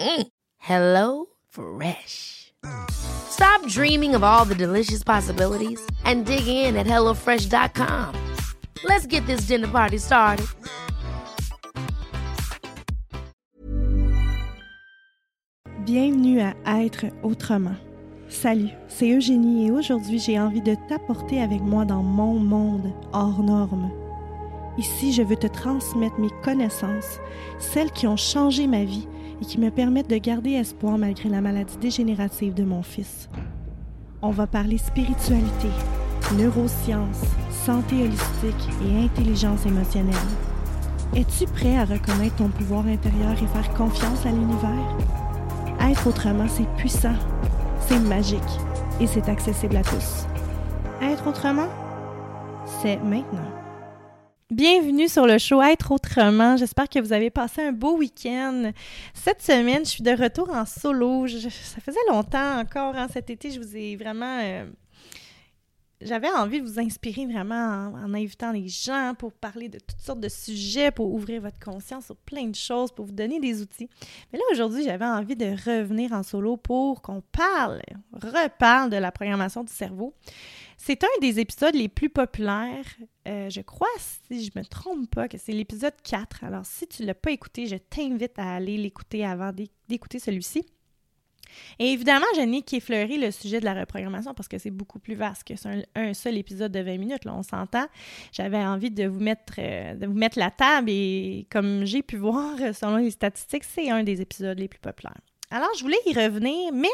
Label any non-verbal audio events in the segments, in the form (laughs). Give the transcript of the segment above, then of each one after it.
Mm. Hello Fresh. Stop dreaming of all the delicious possibilities and dig in at HelloFresh.com. Let's get this dinner party started. Bienvenue à Être autrement. Salut, c'est Eugénie et aujourd'hui j'ai envie de t'apporter avec moi dans mon monde hors norme. Ici, je veux te transmettre mes connaissances, celles qui ont changé ma vie et qui me permettent de garder espoir malgré la maladie dégénérative de mon fils. On va parler spiritualité, neurosciences, santé holistique et intelligence émotionnelle. Es-tu prêt à reconnaître ton pouvoir intérieur et faire confiance à l'univers? Être autrement, c'est puissant, c'est magique et c'est accessible à tous. Être autrement, c'est maintenant. Bienvenue sur le show Être autrement. J'espère que vous avez passé un beau week-end. Cette semaine, je suis de retour en solo. Ça faisait longtemps encore, hein, cet été, je vous ai vraiment... euh, j'avais envie de vous inspirer vraiment en, en invitant les gens pour parler de toutes sortes de sujets, pour ouvrir votre conscience sur plein de choses, pour vous donner des outils. Mais là, aujourd'hui, j'avais envie de revenir en solo pour qu'on parle, reparle de la programmation du cerveau. C'est un des épisodes les plus populaires. Euh, je crois, si je me trompe pas, que c'est l'épisode 4. Alors, si tu ne l'as pas écouté, je t'invite à aller l'écouter avant d'é- d'écouter celui-ci. Et évidemment, je n'ai qu'effleuré le sujet de la reprogrammation parce que c'est beaucoup plus vaste que un, un seul épisode de 20 minutes. Là, on s'entend. J'avais envie de vous mettre euh, de vous mettre la table et comme j'ai pu voir, (laughs) selon les statistiques, c'est un des épisodes les plus populaires. Alors, je voulais y revenir, mais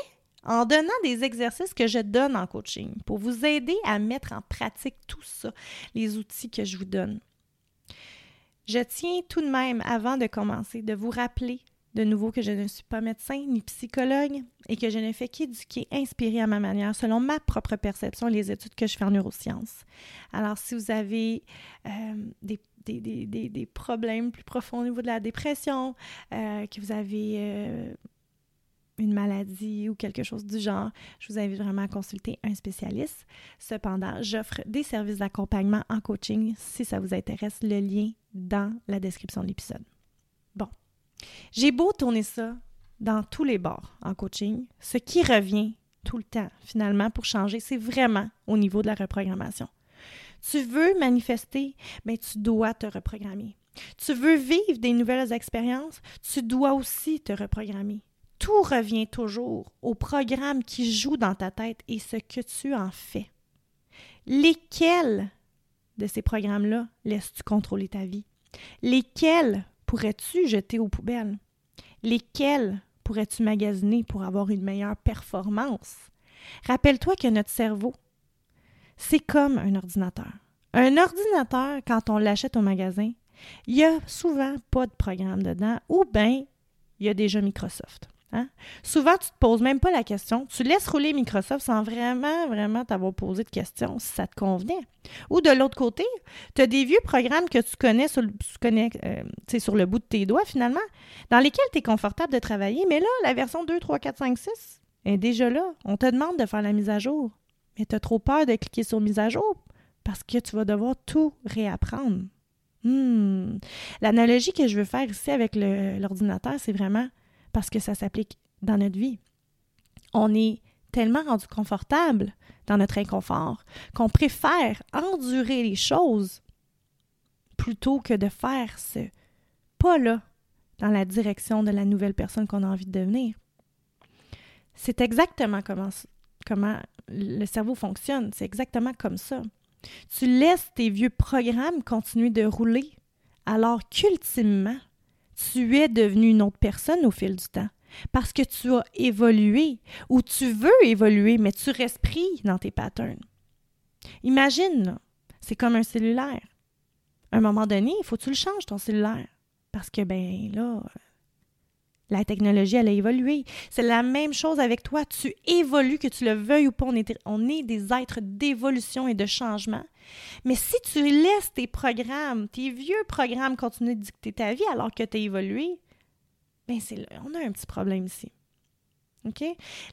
en donnant des exercices que je donne en coaching pour vous aider à mettre en pratique tout ça, les outils que je vous donne. Je tiens tout de même, avant de commencer, de vous rappeler de nouveau que je ne suis pas médecin ni psychologue et que je ne fais qu'éduquer, inspirer à ma manière, selon ma propre perception les études que je fais en neurosciences. Alors, si vous avez euh, des problèmes plus profonds au niveau de la dépression, euh, que vous avez euh, une maladie ou quelque chose du genre, je vous invite vraiment à consulter un spécialiste. Cependant, j'offre des services d'accompagnement en coaching si ça vous intéresse. Le lien dans la description de l'épisode. Bon. J'ai beau tourner ça dans tous les bords en coaching, ce qui revient tout le temps, finalement, pour changer, c'est vraiment au niveau de la reprogrammation. Tu veux manifester, mais tu dois te reprogrammer. Tu veux vivre des nouvelles expériences, tu dois aussi te reprogrammer. Tout revient toujours au programme qui joue dans ta tête et ce que tu en fais. Lesquels de ces programmes-là laisses-tu contrôler ta vie? Lesquels pourrais-tu jeter aux poubelles? Lesquels pourrais-tu magasiner pour avoir une meilleure performance? Rappelle-toi que notre cerveau, c'est comme un ordinateur. Un ordinateur, quand on l'achète au magasin, il n'y a souvent pas de programme dedans ou bien il y a déjà Microsoft. Hein? Souvent, tu ne te poses même pas la question. Tu laisses rouler Microsoft sans vraiment, vraiment t'avoir posé de questions si ça te convenait. Ou de l'autre côté, tu as des vieux programmes que tu connais, sur, le- euh, sur le bout de tes doigts finalement, dans lesquels tu es confortable de travailler. Mais là, la version 2, 3, 4, 5, 6 est déjà là. On te demande de faire la mise à jour. Mais tu as trop peur de cliquer sur mise à jour parce que tu vas devoir tout réapprendre. Hmm. L'analogie que je veux faire ici avec l'ordinateur, c'est vraiment parce que ça s'applique dans notre vie. On est tellement rendu confortable dans notre inconfort qu'on préfère endurer les choses plutôt que de faire ce pas-là dans la direction de la nouvelle personne qu'on a envie de devenir. C'est exactement comment, comment le cerveau fonctionne. C'est exactement comme ça. Tu laisses tes vieux programmes continuer de rouler alors qu'ultimement, tu es devenu une autre personne au fil du temps. Parce que tu as évolué ou tu veux évoluer, mais tu restes pris dans tes patterns. Imagine, c'est comme un cellulaire. À un moment donné, il faut que tu le changes, ton cellulaire. Parce que, ben là, la technologie, elle a évolué. C'est la même chose avec toi. Tu évolues, que tu le veuilles ou pas. On est, des êtres d'évolution et de changement. Mais si tu laisses tes programmes, tes vieux programmes continuer de dicter ta vie alors que tu as évolué, ben c'est on a un petit problème ici.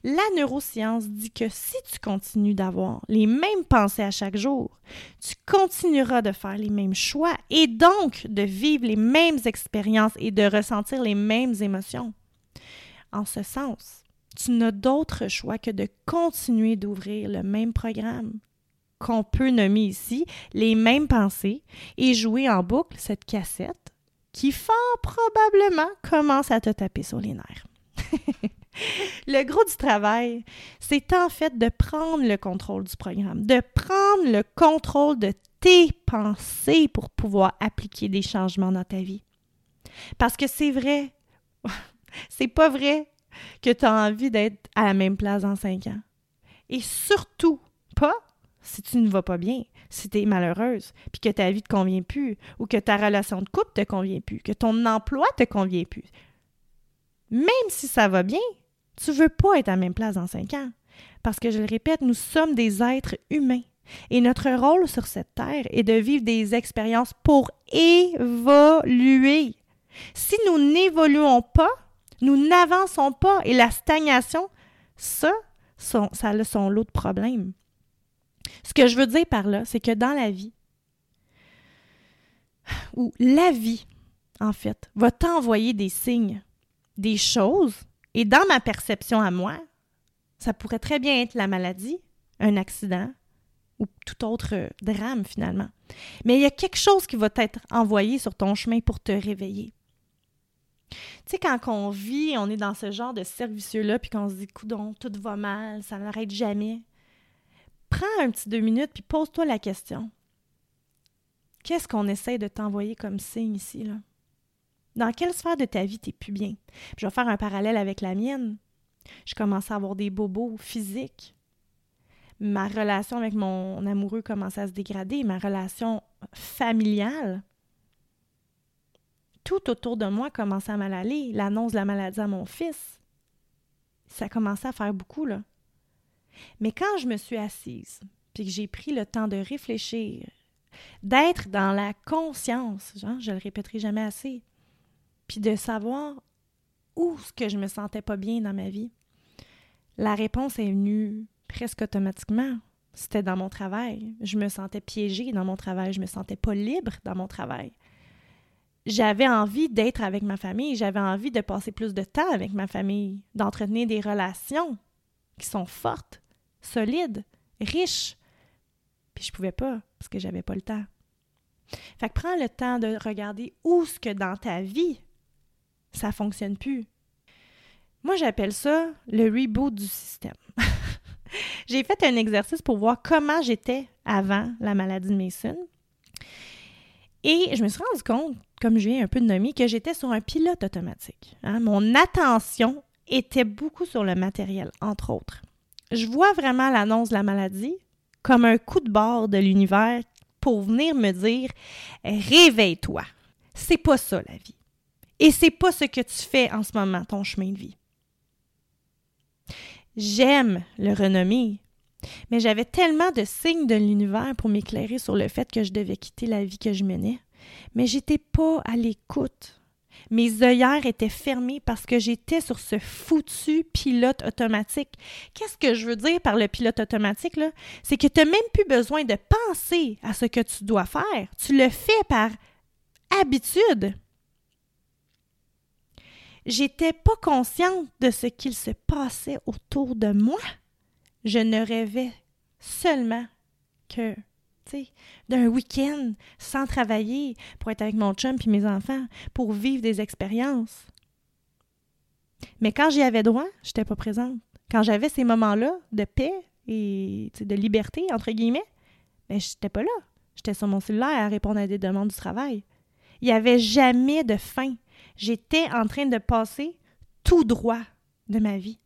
La neuroscience dit que si tu continues d'avoir les mêmes pensées à chaque jour, tu continueras de faire les mêmes choix et donc de vivre les mêmes expériences et de ressentir les mêmes émotions. En ce sens, tu n'as d'autre choix que de continuer d'ouvrir le même programme qu'on peut nommer ici les mêmes pensées et jouer en boucle cette cassette qui fort probablement commence à te taper sur les nerfs. Le gros du travail, c'est en fait de prendre le contrôle du programme, de prendre le contrôle de tes pensées pour pouvoir appliquer des changements dans ta vie. Parce que c'est vrai, (laughs) c'est pas vrai que tu as envie d'être à la même place dans cinq ans. Et surtout pas si tu ne vas pas bien, si tu es malheureuse, puis que ta vie ne te convient plus, ou que ta relation de couple te convient plus, que ton emploi te convient plus. Même si ça va bien, tu veux pas être à la même place dans cinq ans. Parce que, je le répète, nous sommes des êtres humains. Et notre rôle sur cette terre est de vivre des expériences pour évoluer. Si nous n'évoluons pas, nous n'avançons pas. Et la stagnation, ça, ça a son lot de problèmes. Ce que je veux dire par là, c'est que dans la vie, ou la vie, en fait, va t'envoyer des signes, des choses et dans ma perception à moi, ça pourrait très bien être la maladie, un accident ou tout autre drame finalement. Mais il y a quelque chose qui va t'être envoyé sur ton chemin pour te réveiller. Tu sais, quand on vit, on est dans ce genre de servicieux-là, puis qu'on se dit, coudon, tout va mal, ça n'arrête jamais. Prends un petit deux minutes, puis pose-toi la question. Qu'est-ce qu'on essaie de t'envoyer comme signe ici, là? Dans quelle sphère de ta vie t'es plus bien? je vais faire un parallèle avec la mienne. Je commençais à avoir des bobos physiques. Ma relation avec mon amoureux commençait à se dégrader. Ma relation familiale. Tout autour de moi commençait à mal aller. L'annonce de la maladie à mon fils. Ça commençait à faire beaucoup, là. Mais quand je me suis assise, puis que j'ai pris le temps de réfléchir, d'être dans la conscience, genre, je le répéterai jamais assez, puis de savoir où ce que je me sentais pas bien dans ma vie. La réponse est venue presque automatiquement. C'était dans mon travail. Je me sentais piégée dans mon travail. Je me sentais pas libre dans mon travail. J'avais envie d'être avec ma famille. J'avais envie de passer plus de temps avec ma famille, d'entretenir des relations qui sont fortes, solides, riches. Puis je pouvais pas parce que j'avais pas le temps. Fait que prends le temps de regarder où ce que dans ta vie ça fonctionne plus. Moi, j'appelle ça le reboot du système. (laughs) j'ai fait un exercice pour voir comment j'étais avant la maladie de Mason. Et je me suis rendu compte, comme je viens un peu de nommer, que j'étais sur un pilote automatique. Hein. Mon attention était beaucoup sur le matériel, entre autres. Je vois vraiment l'annonce de la maladie comme un coup de bord de l'univers pour venir me dire réveille-toi. C'est pas ça la vie. Et c'est pas ce que tu fais en ce moment, ton chemin de vie. J'aime le renommer, mais j'avais tellement de signes de l'univers pour m'éclairer sur le fait que je devais quitter la vie que je menais, mais j'étais pas à l'écoute. Mes œillères étaient fermées parce que j'étais sur ce foutu pilote automatique. Qu'est-ce que je veux dire par le pilote automatique? C'est que tu n'as même plus besoin de penser à ce que tu dois faire. Tu le fais par habitude. J'étais pas consciente de ce qu'il se passait autour de moi. Je ne rêvais seulement que d'un week-end sans travailler pour être avec mon chum et mes enfants, pour vivre des expériences. Mais quand j'y avais droit, je n'étais pas présente. Quand j'avais ces moments-là de paix et de liberté, entre guillemets, ben, je n'étais pas là. J'étais sur mon cellulaire à répondre à des demandes du travail. Il n'y avait jamais de fin. J'étais en train de passer tout droit de ma vie,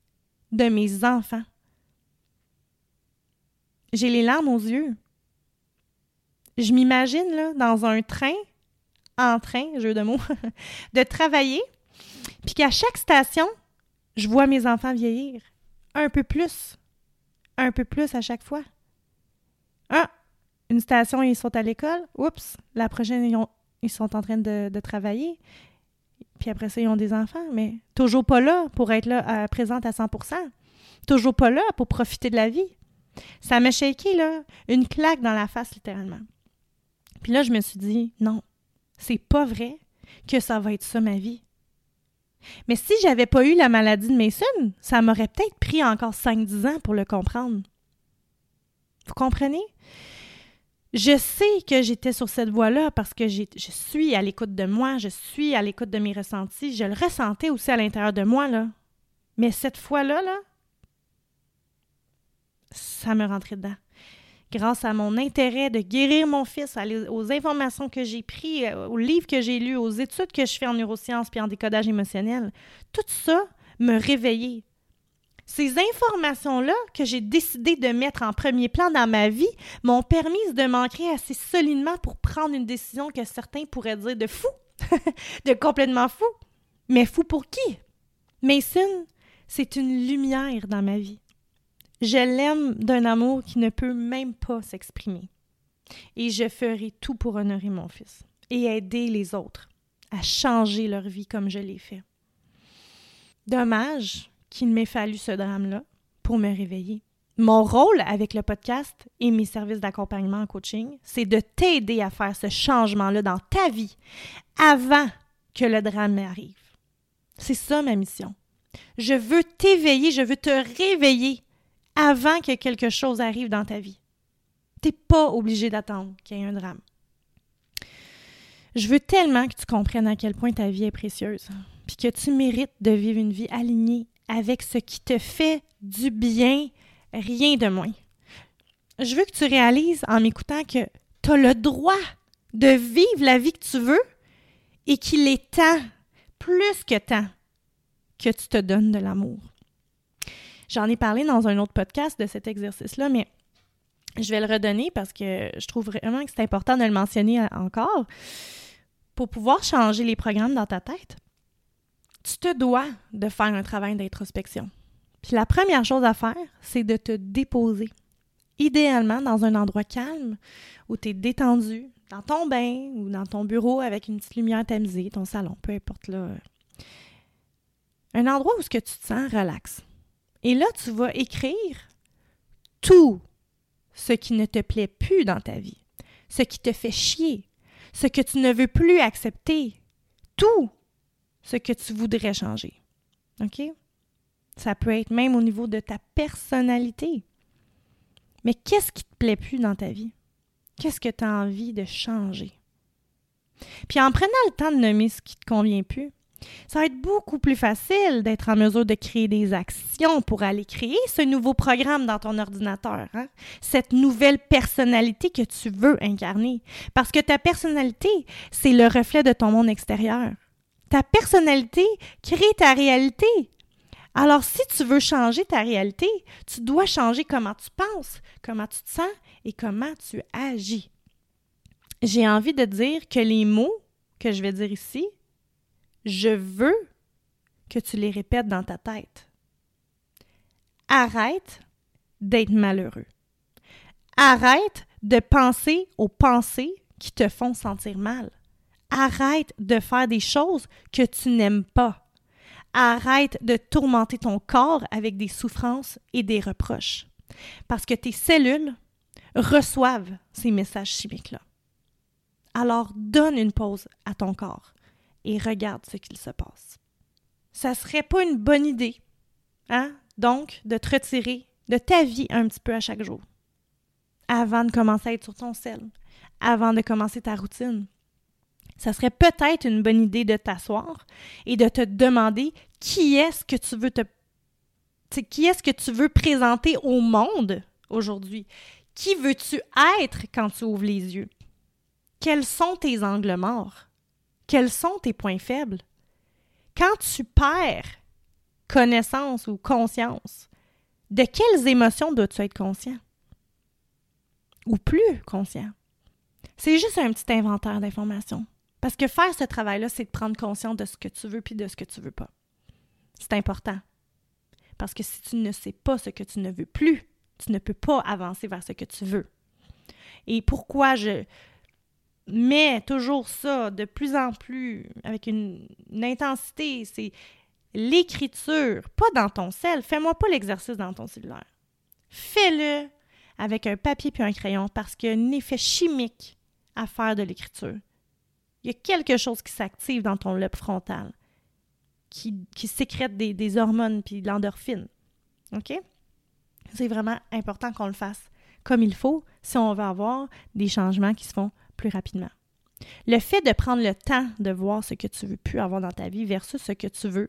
de mes enfants. J'ai les larmes aux yeux. Je m'imagine là, dans un train, en train, jeu de mots, (laughs) de travailler, puis qu'à chaque station, je vois mes enfants vieillir. Un peu plus. Un peu plus à chaque fois. Ah, une station, ils sont à l'école. Oups, la prochaine, ils, sont en train de, travailler. Puis après ça, ils ont des enfants, mais toujours pas là pour être là, présente à 100% Toujours pas là pour profiter de la vie. Ça m'a shaké, là, une claque dans la face, littéralement. Puis là, je me suis dit, non, c'est pas vrai que ça va être ça ma vie. Mais si j'avais pas eu la maladie de Mason, ça m'aurait peut-être pris encore 5-10 ans pour le comprendre. Vous comprenez? Je sais que j'étais sur cette voie-là parce que je suis à l'écoute de moi, je suis à l'écoute de mes ressentis, je le ressentais aussi à l'intérieur de moi, là. Mais cette fois-là, là, ça me rentrait dedans grâce à mon intérêt de guérir mon fils, aux informations que j'ai prises, euh, aux livres que j'ai lus, aux études que je fais en neurosciences puis en décodage émotionnel, tout ça me réveillait. Ces informations-là que j'ai décidé de mettre en premier plan dans ma vie m'ont permis de m'ancrer assez solidement pour prendre une décision que certains pourraient dire de fou, (laughs) de complètement fou. Mais fou pour qui? Mason, c'est une lumière dans ma vie. Je l'aime d'un amour qui ne peut même pas s'exprimer. Et je ferai tout pour honorer mon fils et aider les autres à changer leur vie comme je l'ai fait. Dommage qu'il m'ait fallu ce drame-là pour me réveiller. Mon rôle avec le podcast et mes services d'accompagnement en coaching, c'est de t'aider à faire ce changement-là dans ta vie avant que le drame arrive. C'est ça ma mission. Je veux t'éveiller, je veux te réveiller avant que quelque chose arrive dans ta vie. Tu n'es pas obligé d'attendre qu'il y ait un drame. Je veux tellement que tu comprennes à quel point ta vie est précieuse, puis que tu mérites de vivre une vie alignée avec ce qui te fait du bien, rien de moins. Je veux que tu réalises en m'écoutant que tu as le droit de vivre la vie que tu veux et qu'il est temps, plus que temps, que tu te donnes de l'amour. J'en ai parlé dans un autre podcast de cet exercice-là, mais je vais le redonner parce que je trouve vraiment que c'est important de le mentionner encore. Pour pouvoir changer les programmes dans ta tête, tu te dois de faire un travail d'introspection. Puis la première chose à faire, c'est de te déposer. Idéalement dans un endroit calme où tu es détendu, dans ton bain ou dans ton bureau avec une petite lumière tamisée, ton salon, peu importe là. Un endroit où ce que tu te sens relax. Et là, tu vas écrire tout ce qui ne te plaît plus dans ta vie, ce qui te fait chier, ce que tu ne veux plus accepter, tout ce que tu voudrais changer. OK? Ça peut être même au niveau de ta personnalité. Mais qu'est-ce qui te plaît plus dans ta vie? Qu'est-ce que tu as envie de changer? Puis en prenant le temps de nommer ce qui te convient plus, ça va être beaucoup plus facile d'être en mesure de créer des actions pour aller créer ce nouveau programme dans ton ordinateur, hein? cette nouvelle personnalité que tu veux incarner. Parce que ta personnalité, c'est le reflet de ton monde extérieur. Ta personnalité crée ta réalité. Alors, si tu veux changer ta réalité, tu dois changer comment tu penses, comment tu te sens et comment tu agis. J'ai envie de dire que les mots que je vais dire ici je veux que tu les répètes dans ta tête. Arrête d'être malheureux. Arrête de penser aux pensées qui te font sentir mal. Arrête de faire des choses que tu n'aimes pas. Arrête de tourmenter ton corps avec des souffrances et des reproches. Parce que tes cellules reçoivent ces messages chimiques-là. Alors donne une pause à ton corps et regarde ce qu'il se passe. Ça serait pas une bonne idée, hein? Donc, de te retirer de ta vie un petit peu à chaque jour avant de commencer à être sur ton sel, avant de commencer ta routine. Ça serait peut-être une bonne idée de t'asseoir et de te demander qui est-ce que tu veux te présenter au monde aujourd'hui? Qui veux-tu être quand tu ouvres les yeux? Quels sont tes angles morts? Quels sont tes points faibles? Quand tu perds connaissance ou conscience, de quelles émotions dois-tu être conscient? Ou plus conscient? C'est juste un petit inventaire d'informations. Parce que faire ce travail-là, c'est de prendre conscience de ce que tu veux puis de ce que tu veux pas. C'est important. Parce que si tu ne sais pas ce que tu ne veux plus, tu ne peux pas avancer vers ce que tu veux. Et pourquoi je mets toujours ça de plus en plus avec une, intensité, c'est l'écriture, pas dans ton sel. Fais-moi pas l'exercice dans ton cellulaire. Fais-le avec un papier puis un crayon parce qu'il y a un effet chimique à faire de l'écriture il y a quelque chose qui s'active dans ton lobe frontal, qui, sécrète des, hormones puis de l'endorphine. OK? C'est vraiment important qu'on le fasse comme il faut si on veut avoir des changements qui se font plus rapidement. Le fait de prendre le temps de voir ce que tu veux plus avoir dans ta vie versus ce que tu veux,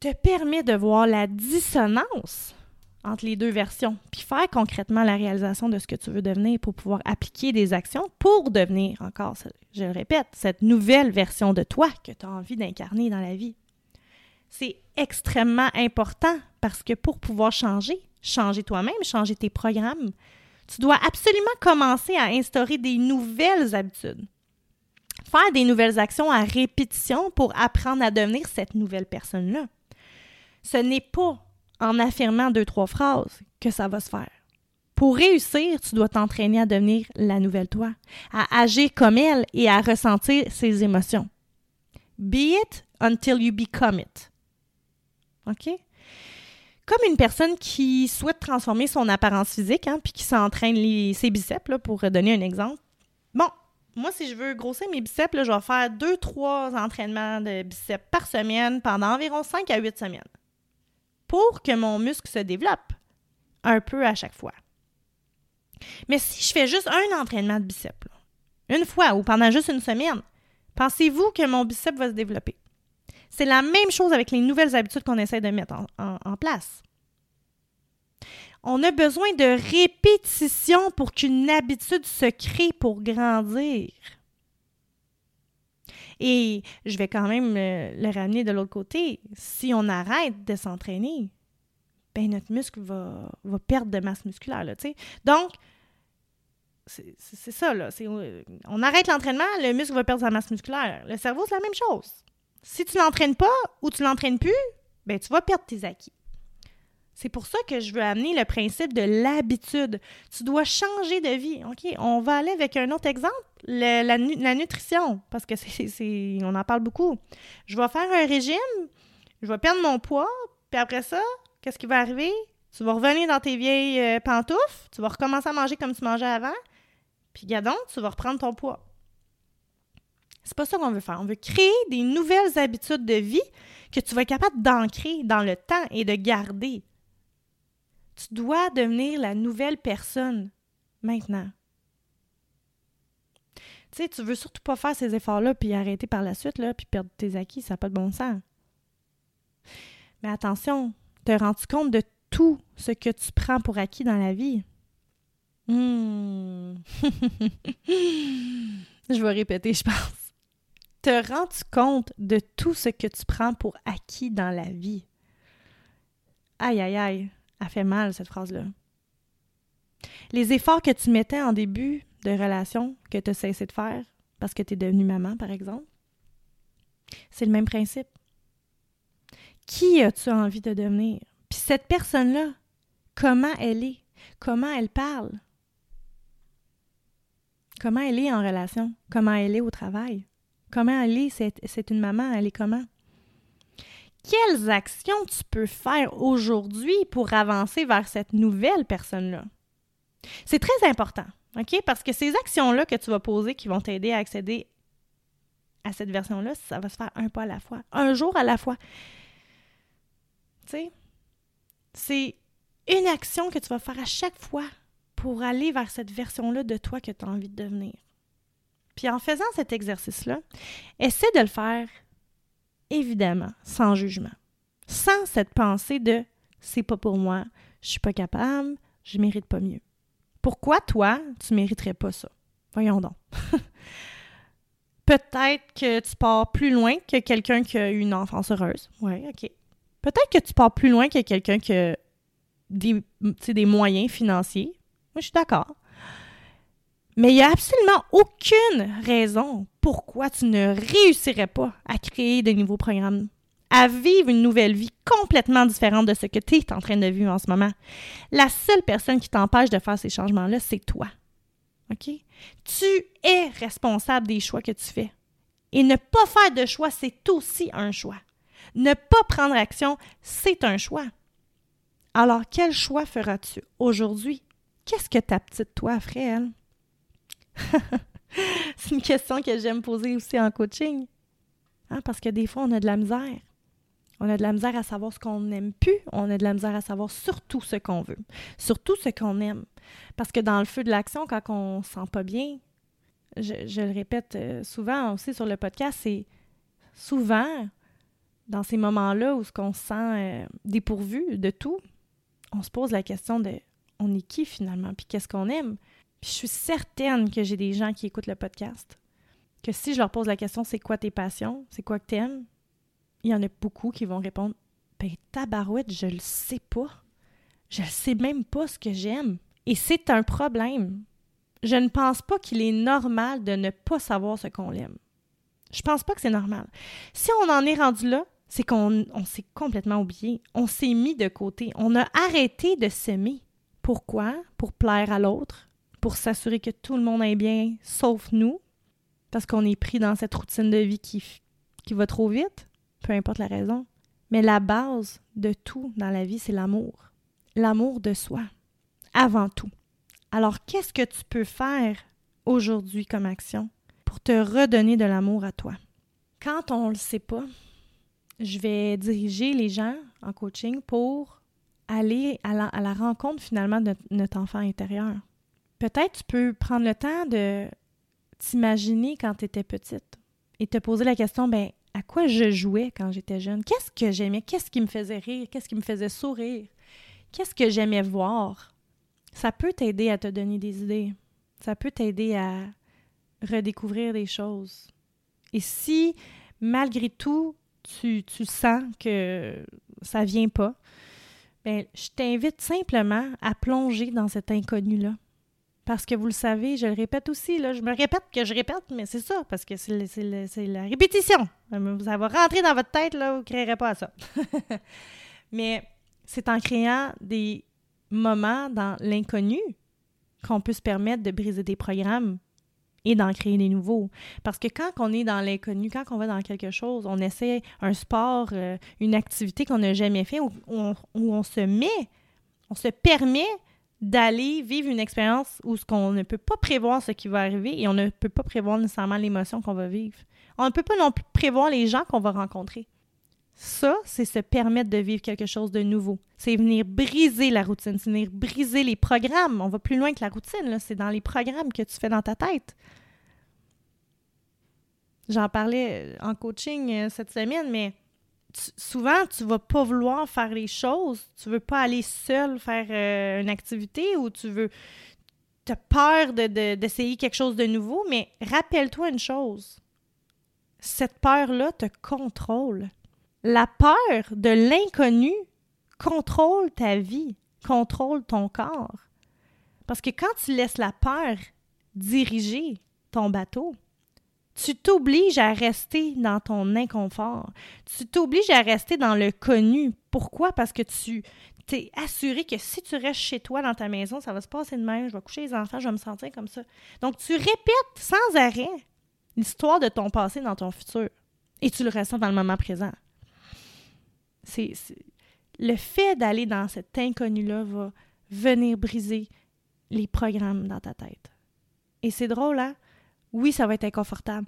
te permet de voir la dissonance entre les deux versions, puis faire concrètement la réalisation de ce que tu veux devenir pour pouvoir appliquer des actions pour devenir, encore, je le répète, cette nouvelle version de toi que tu as envie d'incarner dans la vie. C'est extrêmement important parce que pour pouvoir changer, changer toi-même, changer tes programmes, tu dois absolument commencer à instaurer des nouvelles habitudes. Faire des nouvelles actions à répétition pour apprendre à devenir cette nouvelle personne-là ce n'est pas en affirmant deux, trois phrases que ça va se faire. Pour réussir, tu dois t'entraîner à devenir la nouvelle toi, à agir comme elle et à ressentir ses émotions. Be it until you become it. OK? Comme une personne qui souhaite transformer son apparence physique, hein, puis qui s'entraîne ses biceps, pour donner un exemple. Bon, moi, si je veux grossir mes biceps, je vais faire deux, trois entraînements de biceps par semaine pendant environ 5 à 8 semaines pour que mon muscle se développe un peu à chaque fois. Mais si je fais juste un entraînement de biceps, une fois ou pendant juste une semaine, pensez-vous que mon biceps va se développer? C'est la même chose avec les nouvelles habitudes qu'on essaie de mettre en, place. On a besoin de répétition pour qu'une habitude se crée pour grandir. Et je vais quand même le, ramener de l'autre côté. Si on arrête de s'entraîner, ben notre muscle va, perdre de masse musculaire. Là, Donc, c'est ça. Là. On arrête l'entraînement, le muscle va perdre sa masse musculaire. Le cerveau, c'est la même chose. Si tu l'entraînes pas ou tu l'entraînes plus, ben tu vas perdre tes acquis. C'est pour ça que je veux amener le principe de l'habitude. Tu dois changer de vie. OK, on va aller avec un autre exemple, la, nutrition, parce que c'est, on en parle beaucoup. Je vais faire un régime, je vais perdre mon poids, puis après ça, qu'est-ce qui va arriver? Tu vas revenir dans tes vieilles euh, pantoufles, tu vas recommencer à manger comme tu mangeais avant, puis gadon, tu vas reprendre ton poids. C'est pas ça qu'on veut faire. On veut créer des nouvelles habitudes de vie que tu vas être capable d'ancrer dans le temps et de garder Tu dois devenir la nouvelle personne maintenant. Tu sais, tu veux surtout pas faire ces efforts-là puis arrêter par la suite, là, puis perdre tes acquis, ça n'a pas de bon sens. Mais attention, te rends-tu compte de tout ce que tu prends pour acquis dans la vie? Hmm. (laughs) je vais répéter, je pense. Te rends-tu compte de tout ce que tu prends pour acquis dans la vie? Aïe, aïe, aïe, elle fait mal, cette phrase-là. Les efforts que tu mettais en début de relation que tu as cessé de faire parce que tu es devenue maman, par exemple, c'est le même principe. Qui as-tu envie de devenir? Puis cette personne-là, comment elle est? Comment elle parle? Comment elle est en relation? Comment elle est au travail? Comment elle est? C'est une maman, elle est comment? Quelles actions tu peux faire aujourd'hui pour avancer vers cette nouvelle personne-là? C'est très important, OK? Parce que ces actions-là que tu vas poser qui vont t'aider à accéder à cette version-là, ça va se faire un pas à la fois, un jour à la fois. Tu sais, c'est une action que tu vas faire à chaque fois pour aller vers cette version-là de toi que tu as envie de devenir. Puis en faisant cet exercice-là, essaie de le faire évidemment sans jugement, sans cette pensée de c'est pas pour moi, je suis pas capable, je mérite pas mieux. Pourquoi toi, tu mériterais pas ça? Voyons donc. (laughs) Peut-être que tu pars plus loin que quelqu'un qui a eu une enfance heureuse. Oui, OK. Peut-être que tu pars plus loin que quelqu'un qui a des, des moyens financiers. Moi, je suis d'accord. Mais il n'y a absolument aucune raison pourquoi tu ne réussirais pas à créer de nouveaux programmes, à vivre une nouvelle vie complètement différente de ce que tu es en train de vivre en ce moment. La seule personne qui t'empêche de faire ces changements-là, c'est toi. OK? Tu es responsable des choix que tu fais. Et ne pas faire de choix, c'est aussi un choix. Ne pas prendre action, c'est un choix. Alors, quel choix feras-tu aujourd'hui? Qu'est-ce que ta petite toi ferait, elle? (laughs) c'est une question que j'aime poser aussi en coaching. Hein, parce que des fois, on a de la misère. On a de la misère à savoir ce qu'on n'aime plus. On a de la misère à savoir surtout ce qu'on veut. Surtout ce qu'on aime. Parce que dans le feu de l'action, quand on ne se sent pas bien, je, le répète euh, souvent aussi sur le podcast, c'est souvent dans ces moments-là où on se sent euh, dépourvu de tout, on se pose la question de on est qui finalement, puis qu'est-ce qu'on aime? Je suis certaine que j'ai des gens qui écoutent le podcast, que si je leur pose la question c'est quoi tes passions, c'est quoi que t'aimes, il y en a beaucoup qui vont répondre ben tabarouette, je le sais pas. Je ne sais même pas ce que j'aime. Et c'est un problème. Je ne pense pas qu'il est normal de ne pas savoir ce qu'on aime. Je pense pas que c'est normal. Si on en est rendu là, c'est qu'on s'est complètement oublié. On s'est mis de côté. On a arrêté de s'aimer. Pourquoi? Pour plaire à l'autre, pour s'assurer que tout le monde est bien, sauf nous, parce qu'on est pris dans cette routine de vie qui, qui va trop vite, peu importe la raison. Mais la base de tout dans la vie, c'est l'amour. L'amour de soi, avant tout. Alors, qu'est-ce que tu peux faire aujourd'hui comme action pour te redonner de l'amour à toi? Quand on ne le sait pas, je vais diriger les gens en coaching pour aller à la, à la rencontre finalement de notre enfant intérieur peut-être tu peux prendre le temps de t'imaginer quand tu étais petite et te poser la question, ben à quoi je jouais quand j'étais jeune? Qu'est-ce que j'aimais? Qu'est-ce qui me faisait rire? Qu'est-ce qui me faisait sourire? Qu'est-ce que j'aimais voir? Ça peut t'aider à te donner des idées. Ça peut t'aider à redécouvrir des choses. Et si, malgré tout, tu, sens que ça vient pas, ben, je t'invite simplement à plonger dans cet inconnu-là. Parce que vous le savez, je le répète aussi, là, je me répète que je répète, mais c'est ça, parce que c'est la répétition. Ça va rentrer dans votre tête, là, vous ne créerez pas ça. (laughs) mais c'est en créant des moments dans l'inconnu qu'on peut se permettre de briser des programmes et d'en créer des nouveaux. Parce que quand on est dans l'inconnu, quand on va dans quelque chose, on essaie un sport, euh, une activité qu'on n'a jamais fait, où on se met, on se permet d'aller vivre une expérience où ce qu'on ne peut pas prévoir ce qui va arriver et on ne peut pas prévoir nécessairement l'émotion qu'on va vivre. On ne peut pas non plus prévoir les gens qu'on va rencontrer. Ça, c'est se permettre de vivre quelque chose de nouveau. C'est venir briser la routine, c'est venir briser les programmes. On va plus loin que la routine, c'est dans les programmes que tu fais dans ta tête. J'en parlais en coaching euh, cette semaine, mais souvent, tu vas pas vouloir faire les choses. Tu veux pas aller seul faire euh, une activité ou tu veux. Tu as peur d'essayer quelque chose de nouveau, mais rappelle-toi une chose. Cette peur-là te contrôle. La peur de l'inconnu contrôle ta vie, contrôle ton corps. Parce que quand tu laisses la peur diriger ton bateau, tu t'obliges à rester dans ton inconfort. Tu t'obliges à rester dans le connu. Pourquoi? Parce que tu t'es assuré que si tu restes chez toi dans ta maison, ça va se passer de même, je vais coucher les enfants, je vais me sentir comme ça. Donc, tu répètes sans arrêt l'histoire de ton passé dans ton futur. Et tu le ressens dans le moment présent. C'est, le fait d'aller dans cet inconnu-là va venir briser les programmes dans ta tête. Et c'est drôle, hein? Oui, ça va être inconfortable.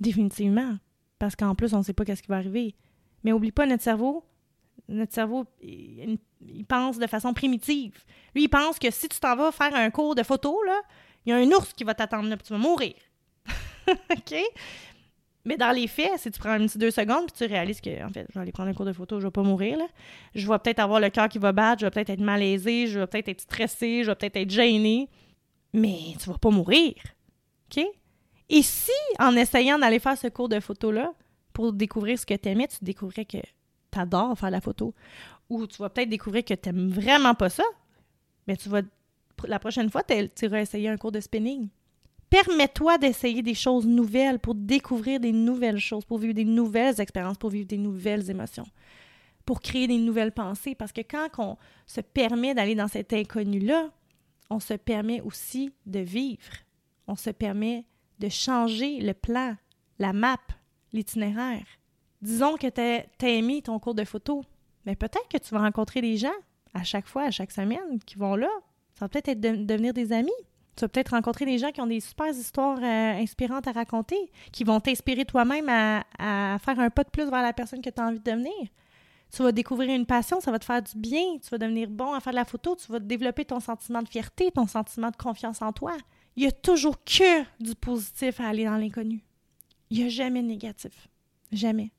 Définitivement. Parce qu'en plus, on ne sait pas qu'est-ce qui va arriver. Mais oublie pas notre cerveau. Notre cerveau, il, pense de façon primitive. Lui, il pense que si tu t'en vas faire un cours de photo, là, il y a un ours qui va t'attendre là, puis tu vas mourir. (laughs) OK? Mais dans les faits, si tu prends un petit deux secondes, puis tu réalises que, en fait, je vais aller prendre un cours de photo, je vais pas mourir, là. Je vais peut-être avoir le cœur qui va battre, je vais peut-être être malaisé, je vais peut-être être stressé, je vais peut-être être gêné, mais tu vas pas mourir. OK? Et si, en essayant d'aller faire ce cours de photo-là, pour découvrir ce que tu aimais, tu découvrais que tu adores faire la photo, ou tu vas peut-être découvrir que tu n'aimes vraiment pas ça, mais tu vas, la prochaine fois, tu vas essayer un cours de spinning. Permets-toi d'essayer des choses nouvelles pour découvrir des nouvelles choses, pour vivre des nouvelles expériences, pour vivre des nouvelles émotions, pour créer des nouvelles pensées. Parce que quand on se permet d'aller dans cet inconnu-là, on se permet aussi de vivre on se permet de changer le plan, la map, l'itinéraire. Disons que tu as, aimé ton cours de photo, mais peut-être que tu vas rencontrer des gens à chaque fois, à chaque semaine, qui vont là. Ça va peut-être être devenir des amis. Tu vas peut-être rencontrer des gens qui ont des super histoires euh, inspirantes à raconter, qui vont t'inspirer toi-même à, à, faire un pas de plus vers la personne que tu as envie de devenir. Tu vas découvrir une passion, ça va te faire du bien, tu vas devenir bon à faire de la photo, tu vas développer ton sentiment de fierté, ton sentiment de confiance en toi il n'y a toujours que du positif à aller dans l'inconnu. Il n'y a jamais de négatif. Jamais.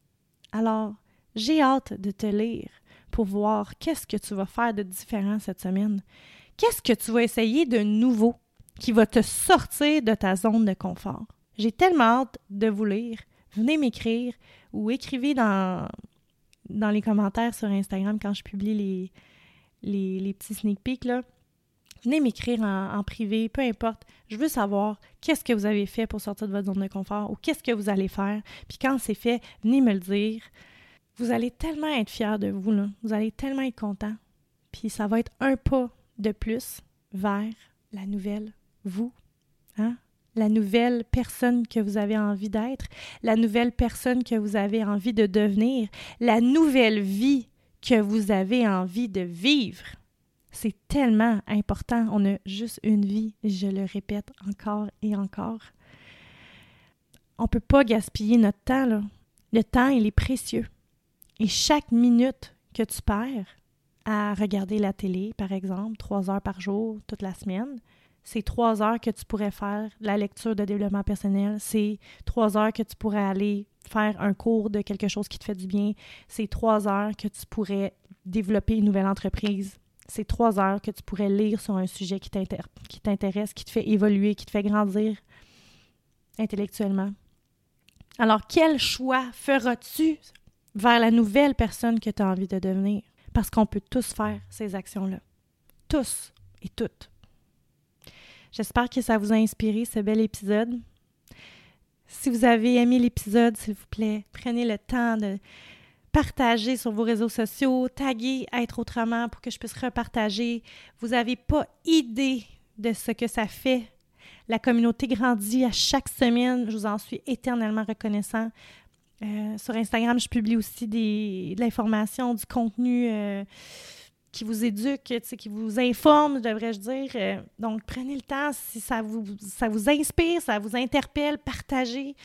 Alors, j'ai hâte de te lire pour voir qu'est-ce que tu vas faire de différent cette semaine. Qu'est-ce que tu vas essayer de nouveau qui va te sortir de ta zone de confort? J'ai tellement hâte de vous lire. Venez m'écrire ou écrivez dans, dans les commentaires sur Instagram quand je publie les, les, les petits sneak peeks. Venez m'écrire en, privé, peu importe. Je veux savoir qu'est-ce que vous avez fait pour sortir de votre zone de confort ou qu'est-ce que vous allez faire. Puis quand c'est fait, venez me le dire. Vous allez tellement être fiers de vous, là. Vous allez tellement être content. Puis ça va être un pas de plus vers la nouvelle vous. Hein? La nouvelle personne que vous avez envie d'être, la nouvelle personne que vous avez envie de devenir, la nouvelle vie que vous avez envie de vivre. C'est tellement important. On a juste une vie, je le répète encore et encore. On ne peut pas gaspiller notre temps. Le temps, il est précieux. Et chaque minute que tu perds à regarder la télé, par exemple, trois heures par jour, toute la semaine, c'est trois heures que tu pourrais faire la lecture de développement personnel, c'est trois heures que tu pourrais aller faire un cours de quelque chose qui te fait du bien, c'est trois heures que tu pourrais développer une nouvelle entreprise, c'est trois heures que tu pourrais lire sur un sujet qui t'intéresse, qui te fait évoluer, qui te fait grandir intellectuellement. Alors, quel choix feras-tu vers la nouvelle personne que tu as envie de devenir? Parce qu'on peut tous faire ces actions-là. Tous et toutes. J'espère que ça vous a inspiré ce bel épisode. Si vous avez aimé l'épisode, s'il vous plaît, prenez le temps de partager sur vos réseaux sociaux, taguer Être autrement pour que je puisse repartager. Vous n'avez pas idée de ce que ça fait. La communauté grandit à chaque semaine. Je vous en suis éternellement reconnaissant. Euh, sur Instagram, je publie aussi des, de l'information, du contenu euh, qui vous éduque, qui vous informe, devrais-je dire. Euh, donc, prenez le temps si ça vous, ça vous inspire, ça vous interpelle, partagez.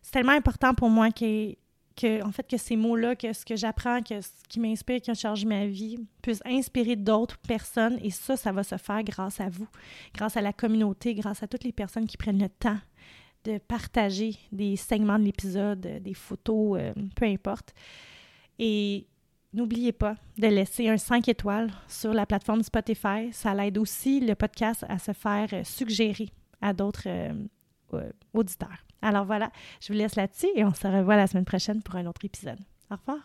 C'est tellement important pour moi qu'il que, en fait, que ces mots-là, que ce que j'apprends, que ce qui m'inspire, qui a changé ma vie, puisse inspirer d'autres personnes. Et ça, ça va se faire grâce à vous, grâce à la communauté, grâce à toutes les personnes qui prennent le temps de partager des segments de l'épisode, des photos, euh, peu importe. Et n'oubliez pas de laisser un 5 étoiles sur la plateforme Spotify. Ça l'aide aussi le podcast à se faire suggérer à d'autres euh, euh, auditeurs. Alors voilà, je vous laisse là-dessus et on se revoit la semaine prochaine pour un autre épisode. Au revoir.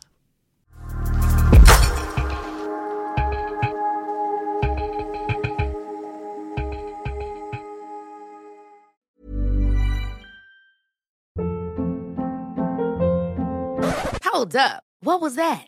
Hold up. What was that?